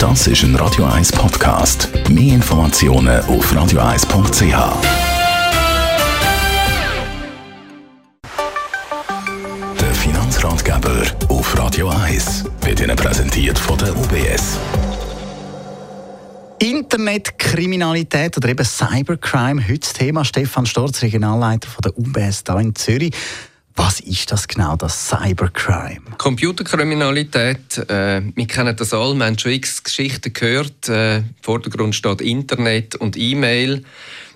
Das ist ein Radio 1 Podcast. Mehr Informationen auf radio1.ch. Der Finanzratgeber auf Radio 1 wird Ihnen präsentiert von der UBS. Internetkriminalität oder eben Cybercrime. Heute das Thema Stefan Storz, Regionalleiter von der UBS hier in Zürich. Was ist das genau, das Cybercrime? Computerkriminalität, äh, wir kennen das alle, wir haben schon x Geschichten gehört. Äh, Im Vordergrund steht Internet und E-Mail.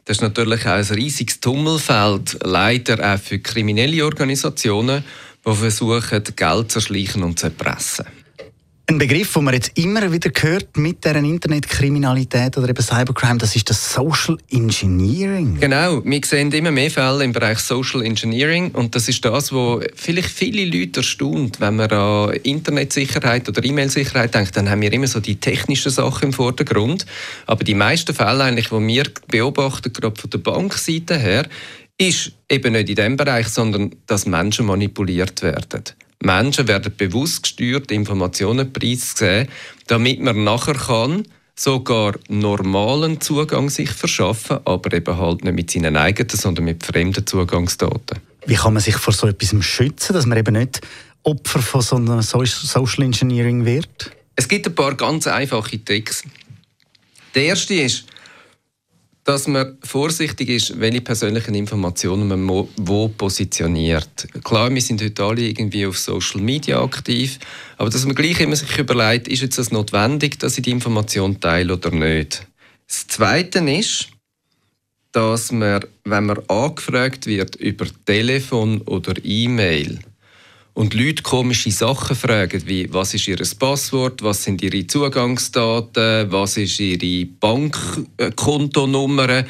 Das ist natürlich auch ein riesiges Tummelfeld, leider auch für kriminelle Organisationen, die versuchen, Geld zu erschleichen und zu erpressen. Ein Begriff, den man jetzt immer wieder hört mit der Internetkriminalität oder eben Cybercrime, das ist das Social Engineering. Genau, wir sehen immer mehr Fälle im Bereich Social Engineering und das ist das, was vielleicht viele Leute erstaunt, wenn man an Internetsicherheit oder E-Mail-Sicherheit denkt, dann haben wir immer so die technischen Sachen im Vordergrund, aber die meisten Fälle eigentlich, die wir beobachten, gerade von der Bankseite her, ist eben nicht in diesem Bereich, sondern dass Menschen manipuliert werden. Menschen werden bewusst gesteuert, Informationen preiszugeben, damit man nachher kann, sogar normalen Zugang sich verschaffen, aber eben halt nicht mit seinen eigenen, sondern mit fremden Zugangsdaten. Wie kann man sich vor so etwas schützen, dass man eben nicht Opfer von so einem Social Engineering wird? Es gibt ein paar ganz einfache Tricks. Der erste ist, dass man vorsichtig ist, welche persönlichen Informationen man wo positioniert. Klar, wir sind heute alle irgendwie auf Social Media aktiv, aber dass man gleich immer sich überlegt, ist jetzt das notwendig, dass ich die Information teile oder nicht. Das Zweite ist, dass man, wenn man angefragt wird über Telefon oder E-Mail, und Leute komische Sachen fragen, wie was ist ihr Passwort, was sind ihre Zugangsdaten, was ist ihre Bankkontonummer,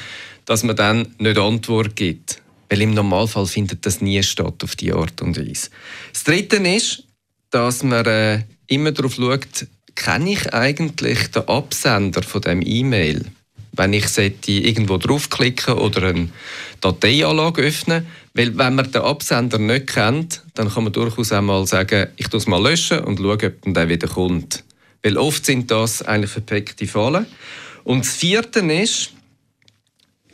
dass man dann nicht Antwort gibt. Weil im Normalfall findet das nie statt auf die Art und Weise. Das Dritte ist, dass man äh, immer darauf schaut, kenne ich eigentlich den Absender von dem E-Mail? wenn ich irgendwo draufklicken oder eine Dateianlage öffnen weil wenn man den Absender nicht kennt, dann kann man durchaus einmal sagen, ich tue es mal löschen und schaue, ob der wieder kommt. Weil oft sind das eigentlich verpackte Fallen. Und das Vierte ist,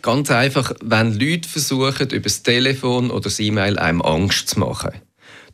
ganz einfach, wenn Leute versuchen, über das Telefon oder das E-Mail einem Angst zu machen.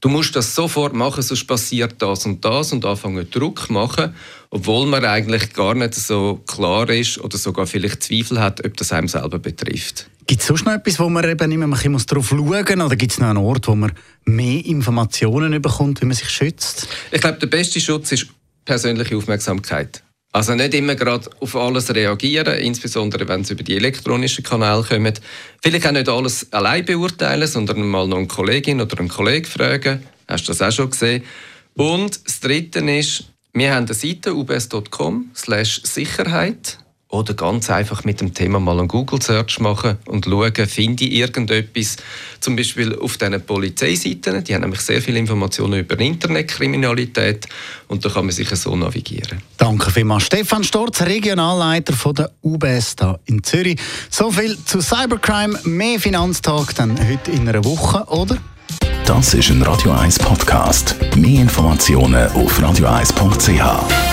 Du musst das sofort machen, sonst passiert das und das und anfangen Druck machen, obwohl man eigentlich gar nicht so klar ist oder sogar vielleicht Zweifel hat, ob das einem selber betrifft. Gibt es sonst noch etwas, wo man eben immer ein bisschen schauen muss? Oder gibt es noch einen Ort, wo man mehr Informationen bekommt, wie man sich schützt? Ich glaube, der beste Schutz ist persönliche Aufmerksamkeit. Also nicht immer gerade auf alles reagieren, insbesondere wenn es über die elektronischen Kanäle kommt. Vielleicht auch nicht alles allein beurteilen, sondern mal noch eine Kollegin oder einen Kollegen fragen. Hast du das auch schon gesehen? Und das Dritte ist, wir haben eine Seite ubs.com Sicherheit oder ganz einfach mit dem Thema mal einen Google-Search machen und schauen, finde ich irgendetwas, zum Beispiel auf diesen Polizeiseiten, die haben nämlich sehr viele Informationen über Internetkriminalität und da kann man sich so navigieren. Danke vielmals. Stefan Storz, Regionalleiter von der UBS da in Zürich. So viel zu Cybercrime, mehr Finanztag dann heute in einer Woche, oder? Das ist ein Radio 1 Podcast. Mehr Informationen auf radio1.ch.